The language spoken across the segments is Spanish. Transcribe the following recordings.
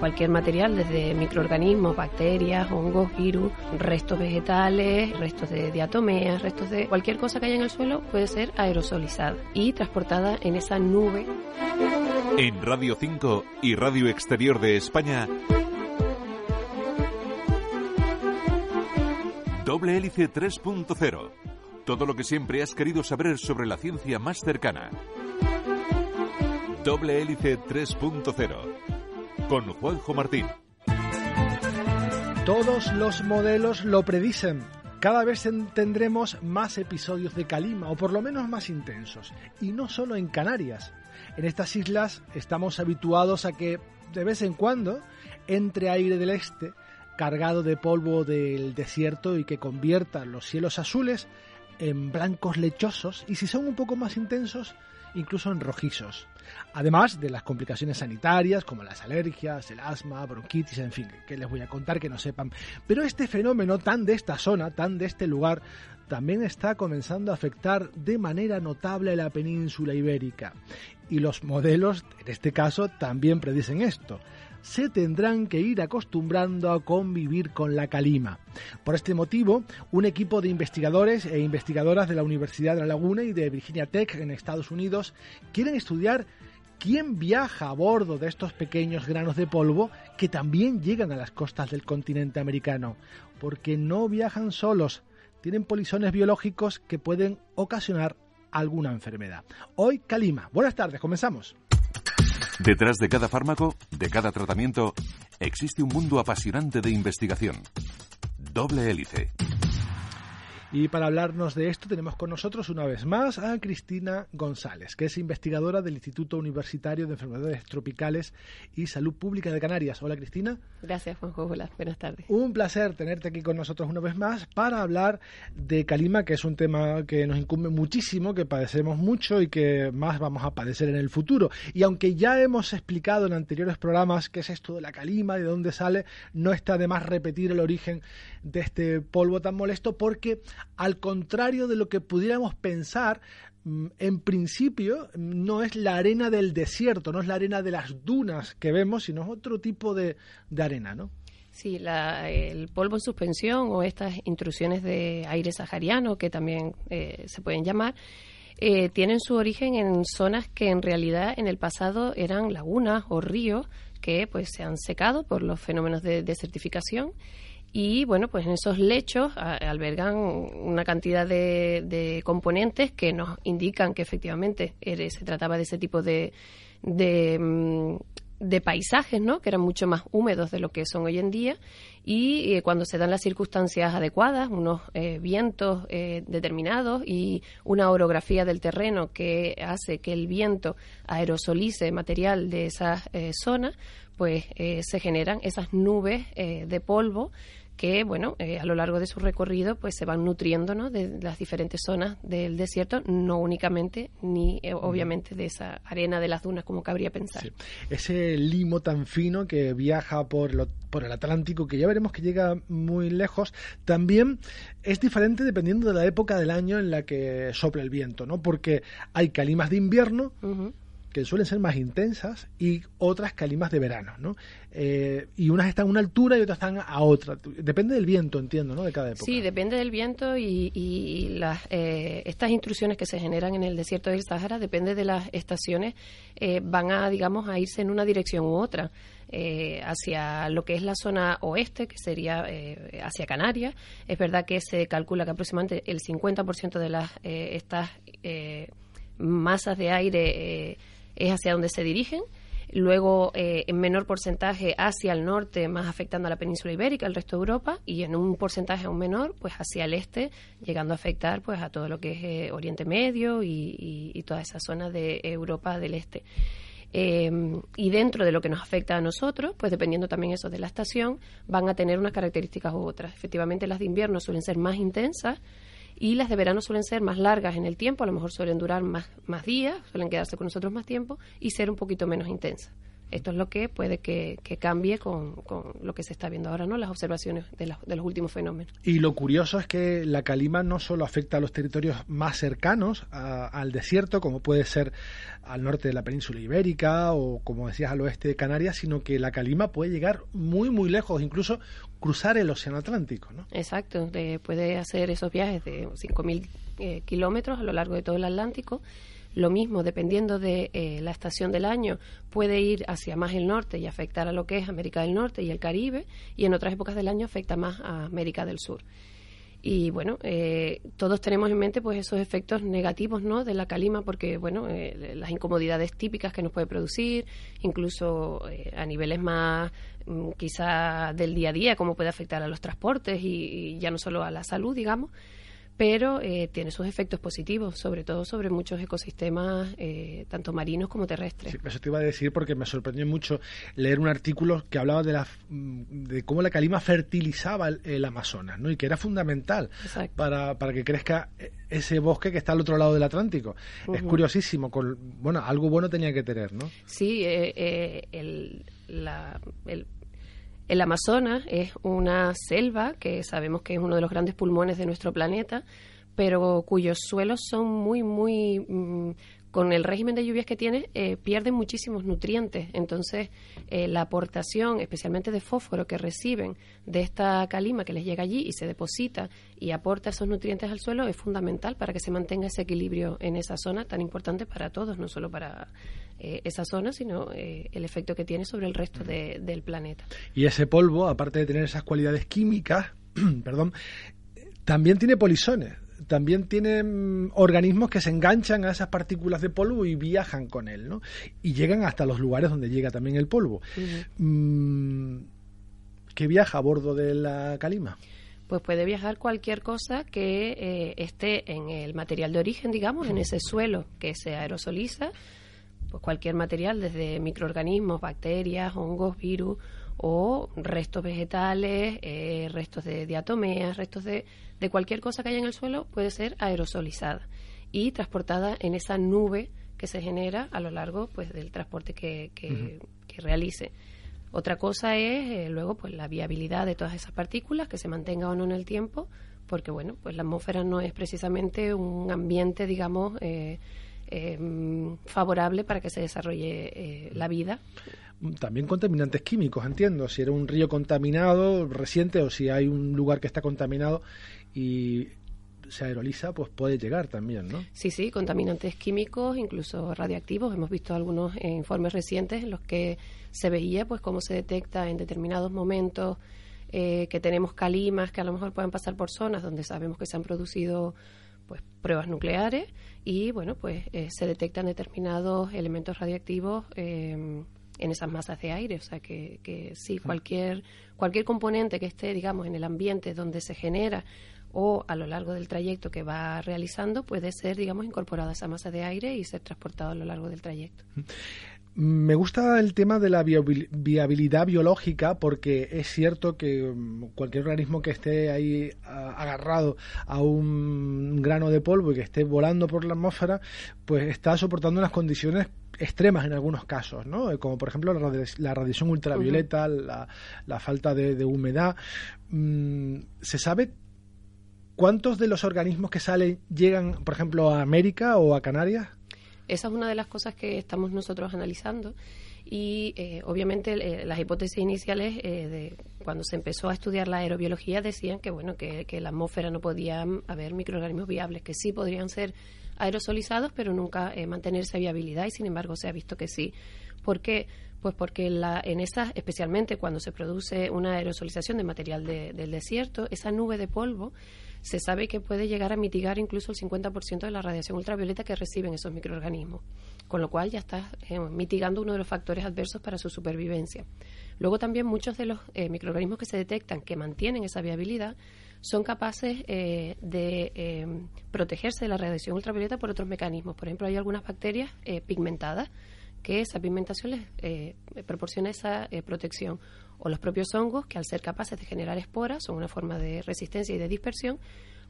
Cualquier material, desde microorganismos, bacterias, hongos, virus, restos vegetales, restos de diatomeas, restos de cualquier cosa que haya en el suelo, puede ser aerosolizada y transportada en esa nube. En Radio 5 y Radio Exterior de España, Doble Hélice 3.0. Todo lo que siempre has querido saber sobre la ciencia más cercana. Doble Hélice 3.0 con Juanjo Martín. Todos los modelos lo predicen. Cada vez tendremos más episodios de calima, o por lo menos más intensos, y no solo en Canarias. En estas islas estamos habituados a que de vez en cuando entre aire del este cargado de polvo del desierto y que convierta los cielos azules en blancos lechosos y si son un poco más intensos, incluso en rojizos. Además de las complicaciones sanitarias como las alergias, el asma, bronquitis, en fin, que les voy a contar que no sepan. Pero este fenómeno tan de esta zona, tan de este lugar, también está comenzando a afectar de manera notable a la península ibérica. Y los modelos, en este caso, también predicen esto se tendrán que ir acostumbrando a convivir con la calima. Por este motivo, un equipo de investigadores e investigadoras de la Universidad de La Laguna y de Virginia Tech en Estados Unidos quieren estudiar quién viaja a bordo de estos pequeños granos de polvo que también llegan a las costas del continente americano, porque no viajan solos, tienen polisones biológicos que pueden ocasionar alguna enfermedad. Hoy Calima. Buenas tardes, comenzamos. Detrás de cada fármaco, de cada tratamiento, existe un mundo apasionante de investigación. Doble hélice. Y para hablarnos de esto tenemos con nosotros una vez más a Cristina González, que es investigadora del Instituto Universitario de Enfermedades Tropicales y Salud Pública de Canarias. Hola Cristina. Gracias Juanjo, hola, buenas tardes. Un placer tenerte aquí con nosotros una vez más para hablar de calima, que es un tema que nos incumbe muchísimo, que padecemos mucho y que más vamos a padecer en el futuro. Y aunque ya hemos explicado en anteriores programas qué es esto de la calima y de dónde sale, no está de más repetir el origen de este polvo tan molesto porque al contrario de lo que pudiéramos pensar, mm, en principio no es la arena del desierto, no es la arena de las dunas que vemos, sino es otro tipo de, arena, ¿no? Sí, el polvo en suspensión o estas intrusiones de aire sahariano, que también eh, se pueden llamar, eh, tienen su origen en zonas que en realidad en el pasado eran lagunas o ríos que pues se han secado por los fenómenos de desertificación y bueno, pues en esos lechos albergan una cantidad de, componentes que nos indican que efectivamente se trataba de ese tipo de, de, mm, de, paisajes, ¿no? Que eran mucho más húmedos de lo que son hoy en día. Y eh, cuando se dan las circunstancias adecuadas, unos eh, vientos eh, determinados y una orografía del terreno que hace que el viento aerosolice material de esas zonas, pues se generan esas nubes de polvo que, bueno, eh, a lo largo de su recorrido, pues se van nutriendo ¿no? de las diferentes zonas del desierto, no únicamente ni eh, obviamente de esa arena de las dunas, como cabría pensar. Ese limo tan fino que viaja por, por el Atlántico, que ya veremos que llega muy lejos, también es diferente dependiendo de la época del año en la que sopla el viento, ¿no? Porque hay calimas de invierno que suelen ser más intensas y otras calimas de verano, ¿no? Eh, y unas están a una altura y otras están a otra. Depende del viento, entiendo, ¿no? De cada época. Sí, depende del viento y, las, eh, estas intrusiones que se generan en el desierto del Sahara, depende de las estaciones, eh, van a, digamos, a irse en una dirección u otra. hacia lo que es la zona oeste, que sería hacia Canarias. Es verdad que se calcula que aproximadamente el 50% de las estas masas de aire es hacia donde se dirigen. Luego, eh, en menor porcentaje hacia el norte, más afectando a la península ibérica, el resto de Europa, y en un porcentaje aún menor, pues hacia el este, llegando a afectar pues a todo lo que es eh, Oriente Medio y, toda esa zona de Europa del Este. Em, y dentro de lo que nos afecta a nosotros, pues dependiendo también eso de la estación, van a tener unas características u otras. Efectivamente, las de invierno suelen ser más intensas y las de verano suelen ser más largas en el tiempo, a lo mejor suelen durar más, más días, suelen quedarse con nosotros más tiempo y ser un poquito menos intensas. Esto es lo que puede que, cambie con, lo que se está viendo ahora, ¿no? Las observaciones de, los últimos fenómenos. Y lo curioso es que la calima no solo afecta a los territorios más cercanos al desierto, como puede ser al norte de la península ibérica o, como decías, al oeste de Canarias, sino que la calima puede llegar muy, muy lejos, incluso cruzar el Océano Atlántico, ¿no? Exacto, puede hacer esos viajes de 5.000 eh, kilómetros a lo largo de todo el Atlántico lo mismo, dependiendo de eh, la estación del año, puede ir hacia más el norte y afectar a lo que es América del Norte y el Caribe, y en otras épocas del año afecta más a América del Sur. Y bueno, eh, todos tenemos en mente pues esos efectos negativos ¿no? de la calima, porque bueno, eh, las incomodidades típicas que nos puede producir, incluso a niveles más mm, quizá del día a día, cómo puede afectar a los transportes y ya no solo a la salud, digamos pero eh, tiene sus efectos positivos, sobre todo sobre muchos ecosistemas, eh, tanto marinos como terrestres. Sí, eso te iba a decir porque me sorprendió mucho leer un artículo que hablaba de, la, de cómo la calima fertilizaba el, Amazonas, ¿no? Y que era fundamental para, para, que crezca ese bosque que está al otro lado del Atlántico. Es curiosísimo, con, bueno, algo bueno tenía que tener, ¿no? Sí, eh, el, la, el el Amazonas es una selva que sabemos que es uno de los grandes pulmones de nuestro planeta, pero cuyos suelos son muy, muy mm, con el régimen de lluvias que tiene, eh, pierden muchísimos nutrientes. Entonces, eh, la aportación, especialmente de fósforo, que reciben de esta calima que les llega allí y se deposita y aporta esos nutrientes al suelo, es fundamental para que se mantenga ese equilibrio en esa zona tan importante para todos, no solo para eh, esa zona, sino el efecto que tiene sobre el resto del planeta. Y ese polvo, aparte de tener esas cualidades químicas, perdón, también tiene polisones también tienen organismos que se enganchan a esas partículas de polvo y viajan con él, ¿no? Y llegan hasta los lugares donde llega también el polvo. Mm, ¿Qué viaja a bordo de la calima? Pues puede viajar cualquier cosa que eh, esté en el material de origen, digamos, en ese suelo que se aerosoliza, pues cualquier material, desde microorganismos, bacterias, hongos, virus o restos vegetales, eh, restos de diatomeas, restos de, de, cualquier cosa que haya en el suelo, puede ser aerosolizada y transportada en esa nube que se genera a lo largo pues del transporte que, que, realice. Otra cosa es eh, luego pues la viabilidad de todas esas partículas, que se mantenga o no en el tiempo, porque bueno, pues la atmósfera no es precisamente un ambiente, digamos, eh, em, favorable para que se desarrolle la vida también contaminantes químicos, entiendo. Si era un río contaminado reciente o si hay un lugar que está contaminado y se aeroliza, pues puede llegar también, ¿no? Sí, sí, contaminantes químicos, incluso radiactivos. Hemos visto algunos informes recientes en los que se veía, pues, cómo se detecta en determinados momentos eh, que tenemos calimas que a lo mejor pueden pasar por zonas donde sabemos que se han producido pues pruebas nucleares y bueno pues eh, se detectan determinados elementos radiactivos eh, en esas masas de aire. O sea que, que sí, cualquier, cualquier componente que esté, digamos, en el ambiente donde se genera o a lo largo del trayecto que va realizando puede ser, digamos, incorporado a esa masa de aire y ser transportado a lo largo del trayecto. Me gusta el tema de la viabilidad biológica porque es cierto que mm, cualquier organismo que esté ahí agarrado a un grano de polvo y que esté volando por la atmósfera, pues está soportando unas condiciones extremas en algunos casos, ¿no? Como por ejemplo la, radiación ultravioleta, la, falta de, humedad. Mm, ¿Se sabe cuántos de los organismos que salen llegan, por ejemplo, a América o a Canarias? Esa es una de las cosas que estamos nosotros analizando. Y eh, obviamente eh, las hipótesis iniciales eh, de cuando se empezó a estudiar la aerobiología decían que bueno que, la atmósfera no podía haber microorganismos viables que sí podrían ser aerosolizados pero nunca mantener esa viabilidad. Y sin embargo se ha visto que sí. ¿por qué? pues porque la, en esas especialmente cuando se produce una aerosolización de material del desierto esa nube de polvo se sabe que puede llegar a mitigar incluso el 50% de la radiación ultravioleta que reciben esos microorganismos, con lo cual ya está eh, mitigando uno de los factores adversos para su supervivencia. Luego también muchos de los eh, microorganismos que se detectan que mantienen esa viabilidad son capaces eh, de protegerse de la radiación ultravioleta por otros mecanismos. Por ejemplo, hay algunas bacterias pigmentadas que esa pigmentación les eh, proporciona esa eh, protección. O los propios hongos, que al ser capaces de generar esporas, son una forma de resistencia y de dispersión,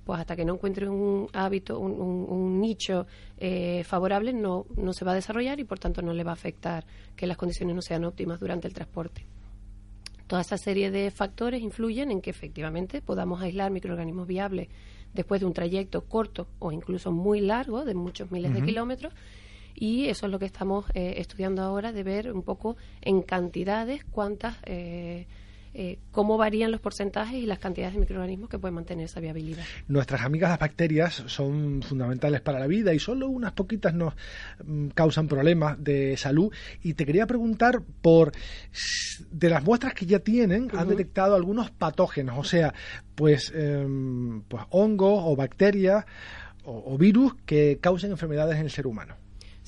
pues hasta que no encuentren un hábito, un, nicho eh, favorable, no, no se va a desarrollar y por tanto no le va a afectar que las condiciones no sean óptimas durante el transporte. Toda esa serie de factores influyen en que efectivamente podamos aislar microorganismos viables después de un trayecto corto o incluso muy largo, de muchos miles de kilómetros, y eso es lo que estamos eh, estudiando ahora, de ver un poco en cantidades cuántas... Eh, eh, cómo varían los porcentajes y las cantidades de microorganismos que pueden mantener esa viabilidad. Nuestras amigas las bacterias son fundamentales para la vida y solo unas poquitas nos mm, causan problemas de salud. Y te quería preguntar por de las muestras que ya tienen, han detectado algunos patógenos, o sea, pues, em, pues hongos o bacterias o virus que causen enfermedades en el ser humano.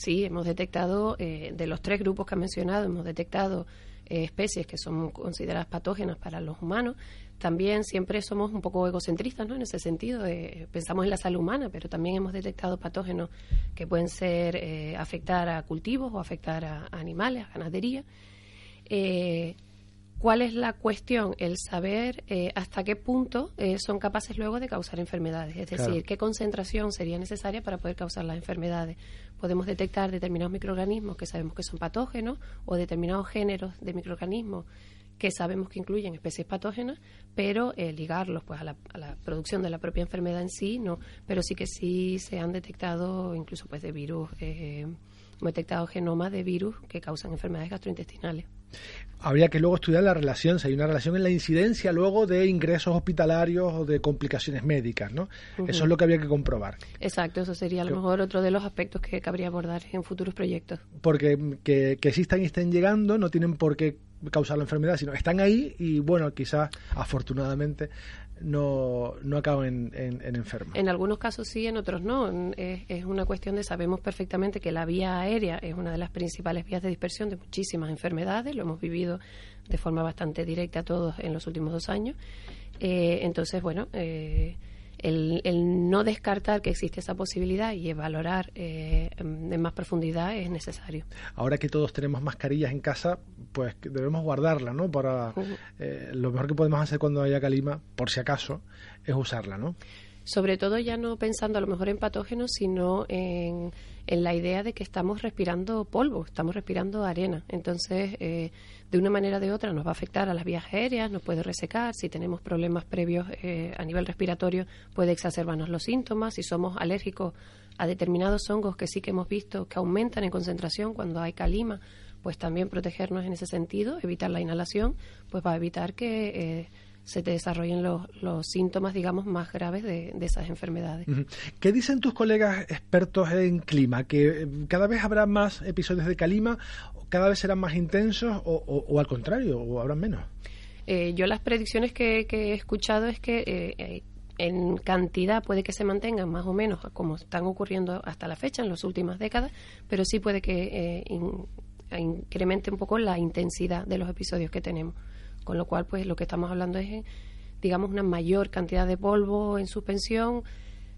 Sí, hemos detectado, eh, de los tres grupos que han mencionado, hemos detectado eh, especies que son consideradas patógenas para los humanos. También siempre somos un poco egocentristas ¿no? en ese sentido, pensamos en la salud humana, pero también hemos detectado patógenos que pueden ser eh, afectar a cultivos o afectar a, animales, a ganadería. ¿Cuál es la cuestión? El saber hasta qué punto son capaces luego de causar enfermedades, es decir, qué concentración sería necesaria para poder causar las enfermedades podemos detectar determinados microorganismos que sabemos que son patógenos o determinados géneros de microorganismos que sabemos que incluyen especies patógenas, pero eh, ligarlos pues a la, producción de la propia enfermedad en sí, no, pero sí que sí se han detectado incluso pues de virus, eh, hemos detectado genomas de virus que causan enfermedades gastrointestinales habría que luego estudiar la relación, si hay una relación en la incidencia luego de ingresos hospitalarios o de complicaciones médicas, ¿no? Eso es lo que habría que comprobar. Exacto, eso sería a lo mejor otro de los aspectos que cabría abordar en futuros proyectos. Porque que, que existan y estén llegando no tienen por qué causar la enfermedad, sino están ahí y bueno, quizás afortunadamente no, no acaban en, en, enfermos. En algunos casos sí, en otros no. Es, es, una cuestión de sabemos perfectamente que la vía aérea es una de las principales vías de dispersión de muchísimas enfermedades. Lo hemos vivido de forma bastante directa todos en los últimos dos años. Eh, entonces, bueno, eh, el, no descartar que existe esa posibilidad y valorar eh, en más profundidad es necesario. Ahora que todos tenemos mascarillas en casa, pues debemos guardarla, ¿no? Para eh, lo mejor que podemos hacer cuando haya calima, por si acaso, es usarla, ¿no? Sobre todo ya no pensando a lo mejor en patógenos, sino en, en la idea de que estamos respirando polvo, estamos respirando arena. Entonces, eh, de una manera o de otra nos va a afectar a las vías aéreas, nos puede resecar, si tenemos problemas previos eh, a nivel respiratorio puede exacerbarnos los síntomas, si somos alérgicos a determinados hongos que sí que hemos visto que aumentan en concentración cuando hay calima, pues también protegernos en ese sentido, evitar la inhalación, pues va a evitar que eh, se te desarrollen los, los, síntomas, digamos, más graves de, esas enfermedades. ¿Qué dicen tus colegas expertos en clima? ¿Que eh, cada vez habrá más episodios de calima cada vez serán más intensos o, al contrario, o habrán menos? Eh, yo las predicciones que, he escuchado es que eh, eh, en cantidad puede que se mantengan más o menos como están ocurriendo hasta la fecha en las últimas décadas, pero sí puede que incremente un poco la intensidad de los episodios que tenemos. Con lo cual, pues lo que estamos hablando es, digamos, una mayor cantidad de polvo en suspensión,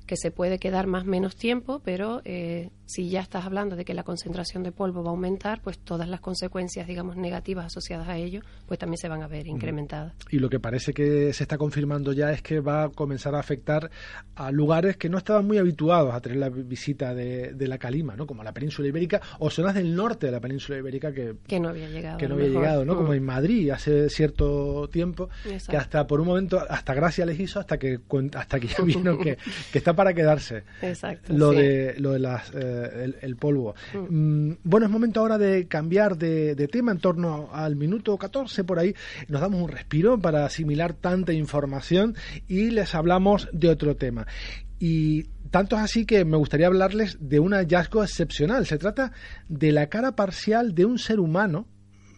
que se puede quedar más menos tiempo, pero eh, si ya estás hablando de que la concentración de polvo va a aumentar, pues todas las consecuencias, digamos, negativas asociadas a ello, pues también se van a ver incrementadas. Y lo que parece que se está confirmando ya es que va a comenzar a afectar a lugares que no estaban muy habituados a tener la visita de, la calima, ¿no? Como la península ibérica o zonas del norte de la península ibérica que, que no había llegado. Que no había llegado, ¿no? Como mm. en Madrid hace cierto tiempo, que hasta por un momento, hasta gracia les hizo, hasta que, hasta que ya vino que, que está para quedarse. Exacto. Lo de, lo de las, eh, el, polvo. Mm. Mm, bueno, es momento ahora de cambiar de, tema en torno al minuto 14 por ahí. Nos damos un respiro para asimilar tanta información y les hablamos de otro tema. Y tanto es así que me gustaría hablarles de un hallazgo excepcional. Se trata de la cara parcial de un ser humano,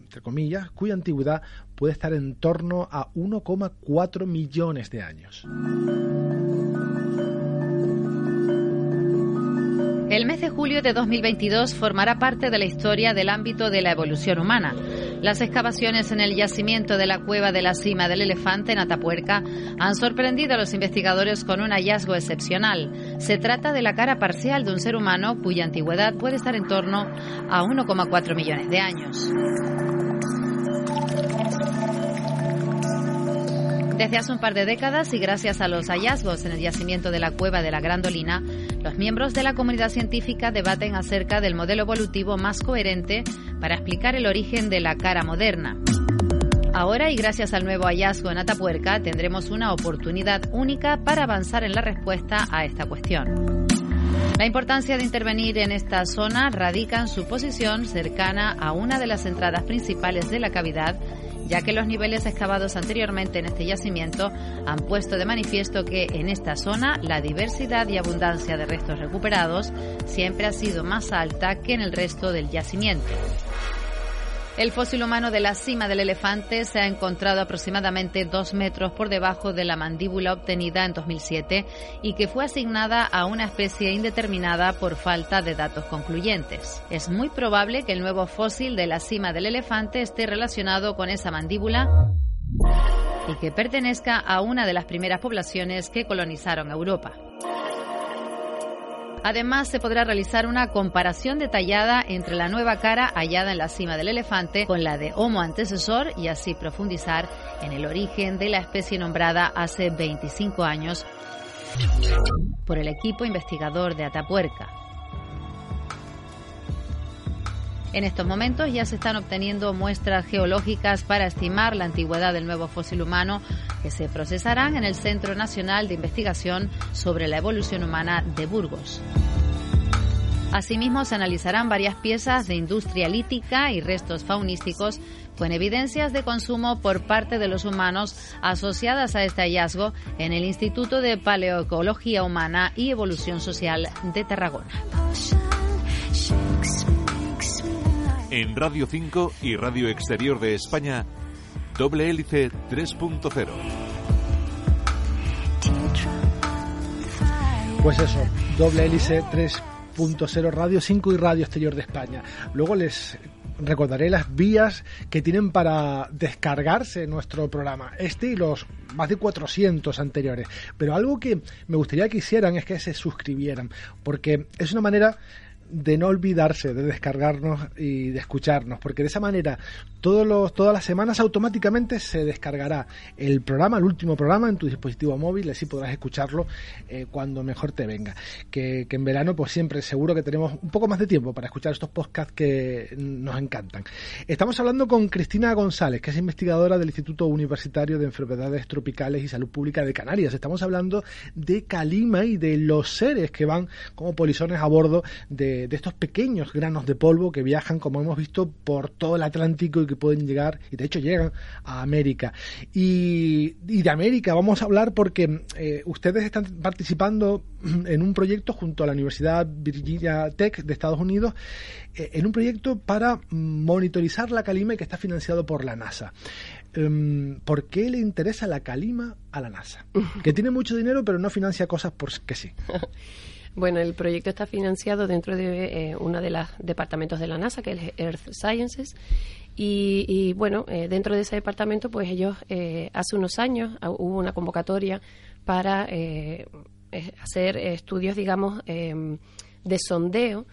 entre comillas, cuya antigüedad puede estar en torno a 1,4 millones de años. De 2022 formará parte de la historia del ámbito de la evolución humana. Las excavaciones en el yacimiento de la cueva de la cima del elefante en Atapuerca han sorprendido a los investigadores con un hallazgo excepcional. Se trata de la cara parcial de un ser humano cuya antigüedad puede estar en torno a 1,4 millones de años. Desde hace un par de décadas y gracias a los hallazgos en el yacimiento de la cueva de la Grandolina, los miembros de la comunidad científica debaten acerca del modelo evolutivo más coherente para explicar el origen de la cara moderna. Ahora y gracias al nuevo hallazgo en Atapuerca tendremos una oportunidad única para avanzar en la respuesta a esta cuestión. La importancia de intervenir en esta zona radica en su posición cercana a una de las entradas principales de la cavidad ya que los niveles excavados anteriormente en este yacimiento han puesto de manifiesto que en esta zona la diversidad y abundancia de restos recuperados siempre ha sido más alta que en el resto del yacimiento. El fósil humano de la cima del elefante se ha encontrado aproximadamente dos metros por debajo de la mandíbula obtenida en 2007 y que fue asignada a una especie indeterminada por falta de datos concluyentes. Es muy probable que el nuevo fósil de la cima del elefante esté relacionado con esa mandíbula y que pertenezca a una de las primeras poblaciones que colonizaron Europa. Además, se podrá realizar una comparación detallada entre la nueva cara hallada en la cima del elefante con la de Homo antecesor y así profundizar en el origen de la especie nombrada hace 25 años por el equipo investigador de Atapuerca. En estos momentos ya se están obteniendo muestras geológicas para estimar la antigüedad del nuevo fósil humano que se procesarán en el Centro Nacional de Investigación sobre la Evolución Humana de Burgos. Asimismo, se analizarán varias piezas de industria lítica y restos faunísticos con evidencias de consumo por parte de los humanos asociadas a este hallazgo en el Instituto de Paleoecología Humana y Evolución Social de Tarragona en Radio 5 y Radio Exterior de España, Doble Hélice 3.0. Pues eso, Doble Hélice 3.0 Radio 5 y Radio Exterior de España. Luego les recordaré las vías que tienen para descargarse nuestro programa, este y los más de 400 anteriores. Pero algo que me gustaría que hicieran es que se suscribieran, porque es una manera de no olvidarse de descargarnos y de escucharnos, porque de esa manera todos los, todas las semanas automáticamente se descargará el programa, el último programa en tu dispositivo móvil, así podrás escucharlo eh, cuando mejor te venga. Que, que, en verano pues siempre seguro que tenemos un poco más de tiempo para escuchar estos podcasts que nos encantan. Estamos hablando con Cristina González, que es investigadora del Instituto Universitario de Enfermedades Tropicales y Salud Pública de Canarias. Estamos hablando de Calima y de los seres que van como polizones a bordo de de, estos pequeños granos de polvo que viajan, como hemos visto, por todo el Atlántico y que pueden llegar, y de hecho llegan a América. Y, de América vamos a hablar porque eh, ustedes están participando en un proyecto junto a la Universidad Virginia Tech de Estados Unidos, eh, en un proyecto para monitorizar la calima que está financiado por la NASA. Em, ¿Por qué le interesa la calima a la NASA? Que tiene mucho dinero pero no financia cosas porque sí. Bueno, el proyecto está financiado dentro de eh, uno de los departamentos de la NASA, que es Earth Sciences. Y, bueno, eh, dentro de ese departamento, pues ellos eh, hace unos años ah, hubo una convocatoria para hacer estudios, digamos, em, de sondeo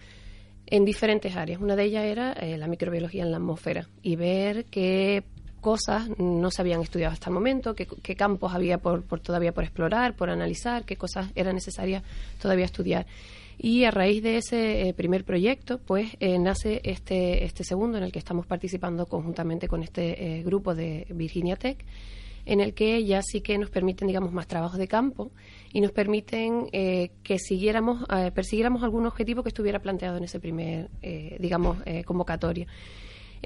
en diferentes áreas. Una de ellas era la microbiología en la atmósfera y ver qué cosas no se habían estudiado hasta el momento, qué, campos había por, todavía por explorar, por analizar, qué cosas eran necesarias todavía estudiar. Y a raíz de ese eh, primer proyecto, pues eh, nace este, este segundo en el que estamos participando conjuntamente con este eh, grupo de Virginia Tech, en el que ya sí que nos permiten, digamos, más trabajos de campo y nos permiten que siguiéramos, persiguiéramos algún objetivo que estuviera planteado en ese primer, digamos, convocatorio.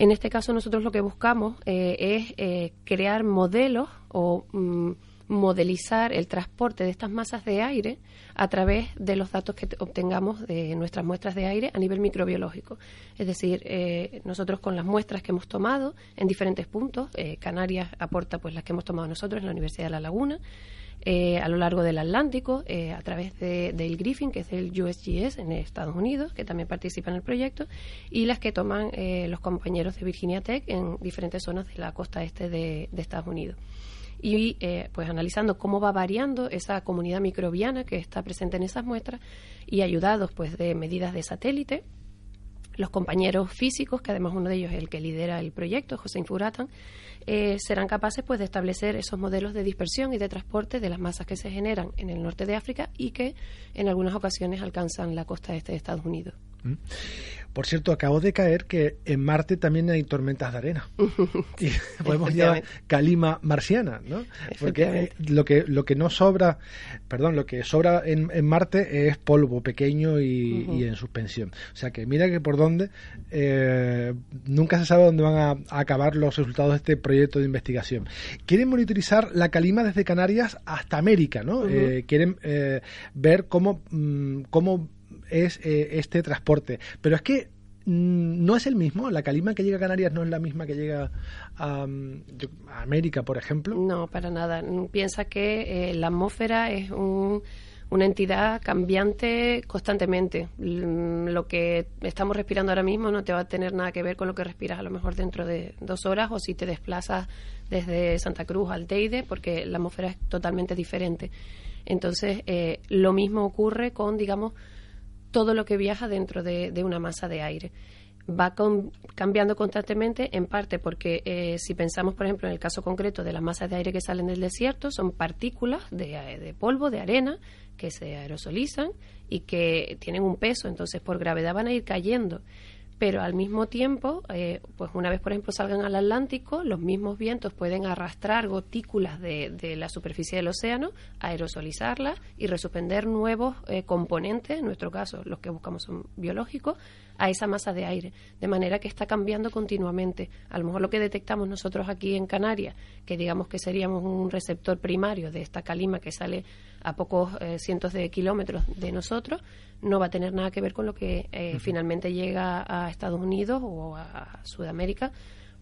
En este caso nosotros lo que buscamos eh, es eh, crear modelos o mm, modelizar el transporte de estas masas de aire a través de los datos que obtengamos de nuestras muestras de aire a nivel microbiológico. Es decir, eh, nosotros con las muestras que hemos tomado en diferentes puntos, Canarias aporta pues las que hemos tomado nosotros en la Universidad de La Laguna, eh, a lo largo del Atlántico eh, a través de, del Griffin, que es el USGS en Estados Unidos, que también participa en el proyecto, y las que toman eh, los compañeros de Virginia Tech en diferentes zonas de la costa este de, de Estados Unidos. Y pues analizando cómo va variando esa comunidad microbiana que está presente en esas muestras y ayudados pues de medidas de satélite los compañeros físicos, que además uno de ellos es el que lidera el proyecto, José Infuratan, eh, serán capaces pues, de establecer esos modelos de dispersión y de transporte de las masas que se generan en el norte de África y que en algunas ocasiones alcanzan la costa este de Estados Unidos. Mm. Por cierto, acabo de caer que en Marte también hay tormentas de arena. y podemos llamar calima marciana, ¿no? Porque eh, lo que lo que no sobra, perdón, lo que sobra en, Marte es polvo pequeño y, en suspensión. O sea que mira que por dónde eh, nunca se sabe dónde van a, acabar los resultados de este proyecto de investigación. Quieren monitorizar la calima desde Canarias hasta América, ¿no? Eh, quieren ver cómo mm, cómo es eh, este transporte. Pero es que mm, no es el mismo. La calima que llega a Canarias no es la misma que llega a, mm, América, por ejemplo. No, para nada. Piensa que eh, la atmósfera es una entidad cambiante constantemente. Mm, lo que estamos respirando ahora mismo no te va a tener nada que ver con lo que respiras a lo mejor dentro de dos horas o si te desplazas desde Santa Cruz al Teide, porque la atmósfera es totalmente diferente. Entonces, eh, lo mismo ocurre con, digamos, todo lo que viaja dentro de, una masa de aire. Va cambiando constantemente, en parte porque eh, si pensamos, por ejemplo, en el caso concreto de las masas de aire que salen del desierto, son partículas de, de polvo, de arena, que se aerosolizan y que tienen un peso, entonces por gravedad van a ir cayendo pero al mismo tiempo, eh, pues una vez, por ejemplo, salgan al Atlántico, los mismos vientos pueden arrastrar gotículas de, de la superficie del océano, aerosolizarlas y resuspender nuevos eh, componentes, en nuestro caso los que buscamos son biológicos, a esa masa de aire, de manera que está cambiando continuamente. A lo mejor lo que detectamos nosotros aquí en Canarias, que digamos que seríamos un receptor primario de esta calima que sale a pocos eh, cientos de kilómetros de nosotros, no va a tener nada que ver con lo que eh, finalmente llega a Estados Unidos o a Sudamérica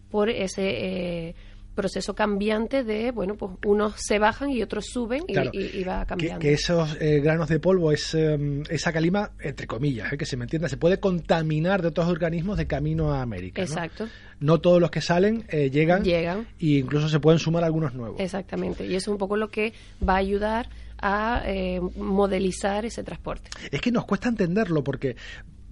por ese eh, proceso cambiante de, bueno, pues unos se bajan y otros suben y, va cambiando. Que, esos eh, granos de polvo, es, em, esa calima, entre comillas, eh, que se me entienda, se puede contaminar de otros organismos de camino a América. Exacto. No, todos los que salen eh, llegan, llegan. E incluso se pueden sumar algunos nuevos. Exactamente. Y eso es un poco lo que va a ayudar a modelizar ese transporte. Es que nos cuesta entenderlo porque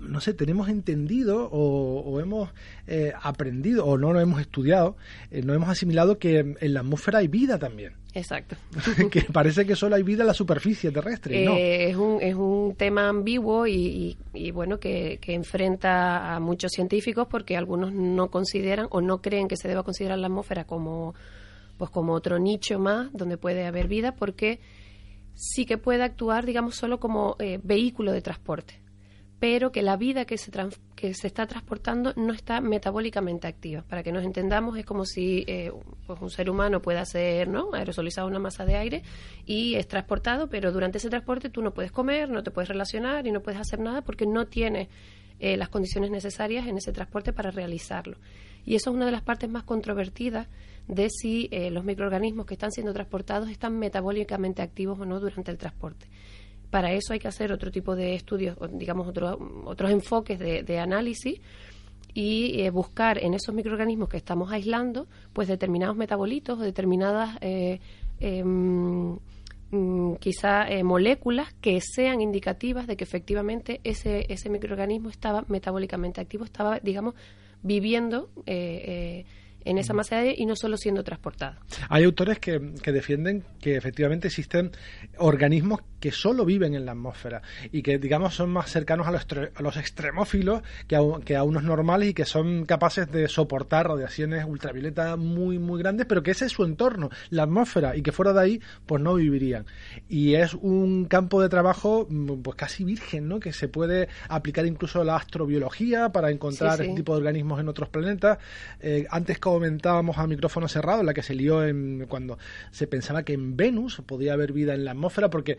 no sé, tenemos entendido o, hemos eh, aprendido o no lo hemos estudiado, eh, no hemos asimilado que en la atmósfera hay vida también. Exacto. que parece que solo hay vida en la superficie terrestre. Eh, es, un, es un tema ambiguo y, y, bueno, que, que, enfrenta a muchos científicos porque algunos no consideran o no creen que se deba considerar la atmósfera como, pues como otro nicho más donde puede haber vida porque sí que puede actuar, digamos, solo como vehículo de transporte pero que la vida que se, que se está transportando no está metabólicamente activa. Para que nos entendamos, es como si eh, pues un ser humano pueda ser ¿no? aerosolizado una masa de aire y es transportado, pero durante ese transporte tú no puedes comer, no te puedes relacionar y no puedes hacer nada porque no tienes eh, las condiciones necesarias en ese transporte para realizarlo. Y eso es una de las partes más controvertidas de si eh, los microorganismos que están siendo transportados están metabólicamente activos o no durante el transporte. Para eso hay que hacer otro tipo de estudios, digamos, otros enfoques de, análisis y eh, buscar en esos microorganismos que estamos aislando, pues determinados metabolitos o determinadas eh, em, mm, quizá eh, moléculas que sean indicativas de que efectivamente ese, ese microorganismo estaba metabólicamente activo, estaba, digamos, viviendo en esa masa de aire y no solo siendo transportado. Hay autores que, defienden que efectivamente existen organismos que solo viven en la atmósfera y que, digamos, son más cercanos a los, a los extremófilos que a, que a, unos normales y que son capaces de soportar radiaciones ultravioletas muy, muy grandes, pero que ese es su entorno, la atmósfera, y que fuera de ahí, pues no vivirían. Y es un campo de trabajo, mm, pues casi virgen, ¿no? Que se puede aplicar incluso la astrobiología para encontrar este tipo de organismos en otros planetas. Eh, antes, comentábamos a micrófono cerrado, la que se lió en, cuando se pensaba que en Venus podía haber vida en la atmósfera, porque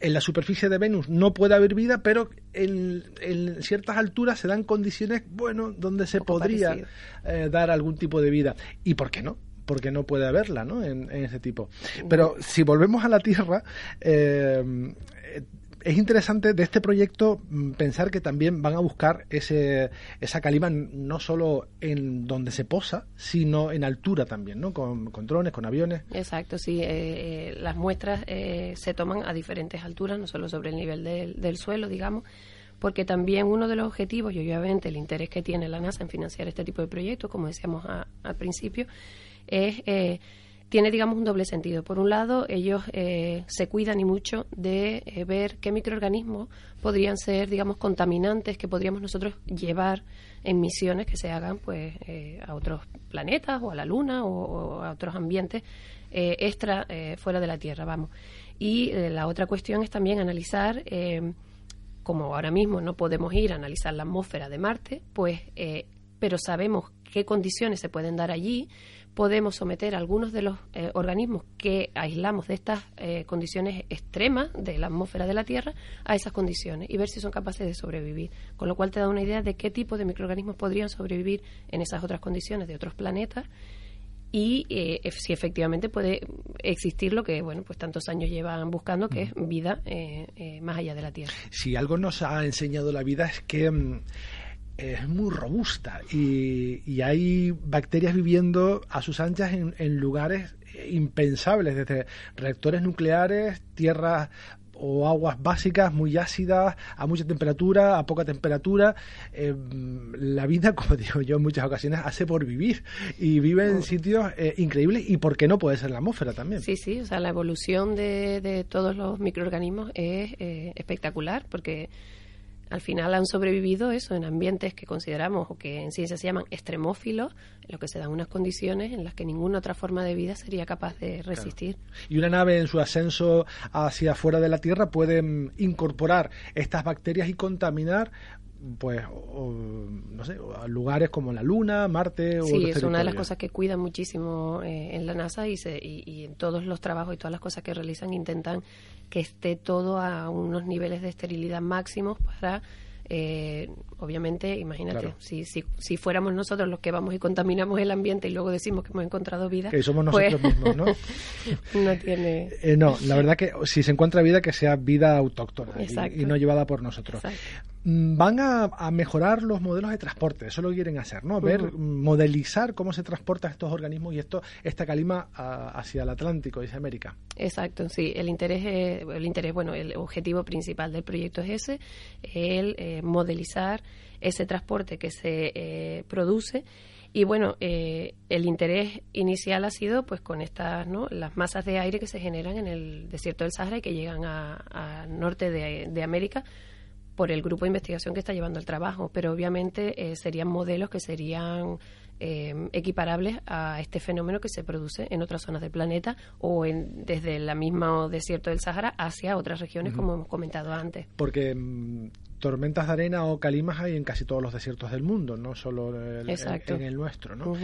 en la superficie de Venus no puede haber vida, pero en, ciertas alturas se dan condiciones, bueno, donde se podría eh, dar algún tipo de vida. ¿Y por qué no? porque no puede haberla ¿no? en, ese tipo. Pero si volvemos a la Tierra, eh, es interesante de este proyecto mm, pensar que también van a buscar ese, esa calima no solo en donde se posa, sino en altura también, ¿no? Con, drones, con aviones. Exacto, sí. Eh, eh, las muestras eh, se toman a diferentes alturas, no solo sobre el nivel del, del suelo, digamos, porque también uno de los objetivos, y obviamente el interés que tiene la NASA en financiar este tipo de proyectos, como decíamos al principio, es tiene, digamos, un doble sentido. Por un lado, ellos eh, se cuidan y mucho de eh, ver qué microorganismos podrían ser, digamos, contaminantes que podríamos nosotros llevar en misiones que se hagan, pues, eh, a otros planetas o a la Luna o, a otros ambientes extra fuera de la Tierra, vamos. Y la otra cuestión es también analizar como ahora mismo no podemos ir a analizar la atmósfera de Marte, pues, pero sabemos qué condiciones se pueden dar allí, podemos someter algunos de los eh, organismos que aislamos de estas eh, condiciones extremas de la atmósfera de la Tierra a esas condiciones y ver si son capaces de sobrevivir. Con lo cual te da una idea de qué tipo de microorganismos podrían sobrevivir en esas otras condiciones de otros planetas y eh, si efectivamente puede existir lo que bueno pues tantos años llevan buscando que es vida más allá de la Tierra. Si algo nos ha enseñado la vida es que mm, es muy robusta y, hay bacterias viviendo a sus anchas en, lugares impensables, desde reactores nucleares, tierras o aguas básicas muy ácidas, a mucha temperatura, a poca temperatura. Eh, la vida, como digo yo en muchas ocasiones, hace por vivir y vive en sitios eh, increíbles y por qué no puede ser la atmósfera también. Sí, sí, o sea, la evolución de, de todos los microorganismos es eh, espectacular porque al final han sobrevivido eso en ambientes que consideramos o que en ciencia se llaman extremófilos, en los que se dan unas condiciones en las que ninguna otra forma de vida sería capaz de resistir. Y una nave en su ascenso hacia afuera de la Tierra puede mm, incorporar estas bacterias y contaminar pues no sé lugares como la Luna, Marte o sí es una de las cosas que cuidan muchísimo eh, en la NASA y, y, en todos los trabajos y todas las cosas que realizan intentan que esté todo a unos niveles de esterilidad máximos para eh, obviamente, imagínate, si, si, si, fuéramos nosotros los que vamos y contaminamos el ambiente y luego decimos que hemos encontrado vida. Que somos nosotros pues mismos, ¿no? no tiene. Eh, no, la verdad que si se encuentra vida, que sea vida autóctona y, no llevada por nosotros. Mm, van a, mejorar los modelos de transporte, eso lo quieren hacer, ¿no? Ver, modelizar cómo se transportan estos organismos y esto esta calima hacia el Atlántico, hacia América. Exacto, sí. El interés, el interés, bueno, el objetivo principal del proyecto es ese, el eh, modelizar ese transporte que se eh, produce y bueno, eh, el interés inicial ha sido pues con estas, ¿no? Las masas de aire que se generan en el desierto del Sahara y que llegan al norte de América por el grupo de investigación que está llevando el trabajo, pero obviamente eh, serían modelos que serían eh, equiparables a este fenómeno que se produce en otras zonas del planeta o en, desde el mismo desierto del Sahara hacia otras regiones, como hemos comentado antes. Porque mm, tormentas de arena o calimas hay en casi todos los desiertos del mundo, no solo en, el nuestro, ¿no?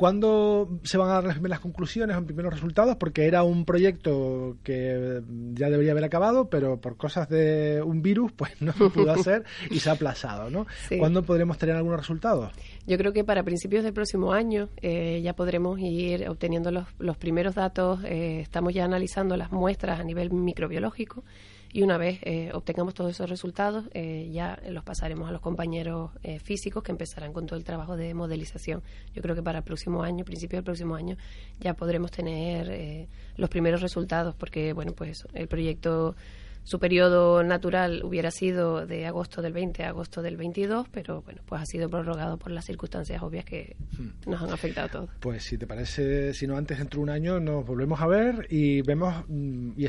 ¿Cuándo se van a dar las primeras conclusiones o primeros resultados? Porque era un proyecto que ya debería haber acabado, pero por cosas de un virus, pues no se pudo hacer y se ha aplazado, ¿no? ¿Cuándo podremos tener algunos resultados? Yo creo que para principios del próximo año eh, ya podremos ir obteniendo los, los primeros datos. Eh, estamos ya analizando las muestras a nivel microbiológico y una vez eh, obtengamos todos esos resultados, eh, ya los pasaremos a los compañeros eh, físicos que empezarán con todo el trabajo de modelización. Yo creo que para el próximo año, principio del próximo año, ya podremos tener los primeros resultados, porque, bueno, pues el proyecto su periodo natural hubiera sido de agosto del 20 a agosto del 22, pero bueno, pues ha sido prorrogado por las circunstancias obvias que hmm. nos han afectado a todos. Pues si te parece, si no antes dentro de un año nos volvemos a ver y vemos mm, y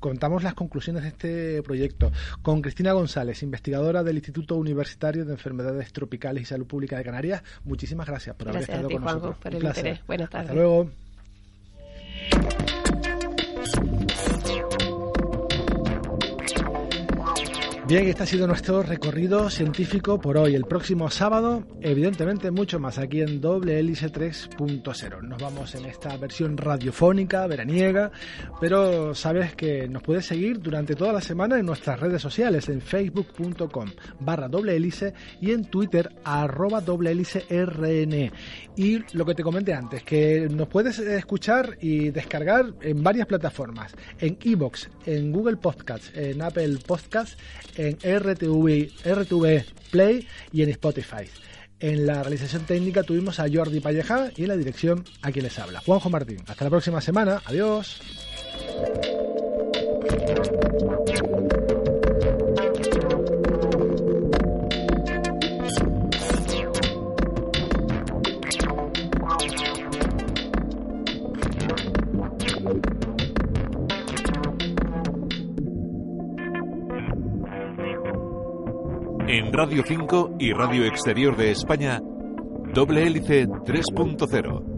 contamos las conclusiones de este proyecto con Cristina González, investigadora del Instituto Universitario de Enfermedades Tropicales y Salud Pública de Canarias. Muchísimas gracias por haber estado con nosotros. por el interés. Buenas tardes. Hasta luego. Bien, este ha sido nuestro recorrido científico por hoy. El próximo sábado, evidentemente, mucho más aquí en Doble Hélice 3.0. Nos vamos en esta versión radiofónica, veraniega, pero sabes que nos puedes seguir durante toda la semana en nuestras redes sociales, en facebook.com barra doble hélice y en Twitter arroba doble hélice RN. Y lo que te comenté antes, que nos puedes escuchar y descargar en varias plataformas, en Evox, en Google Podcasts, en Apple Podcasts, en RTV, RTV Play y en Spotify. En la realización técnica tuvimos a Jordi Palleja y en la dirección a quien les habla, Juanjo Martín. Hasta la próxima semana. Adiós. Radio 5 y Radio Exterior de España, Doble Hélice 3.0.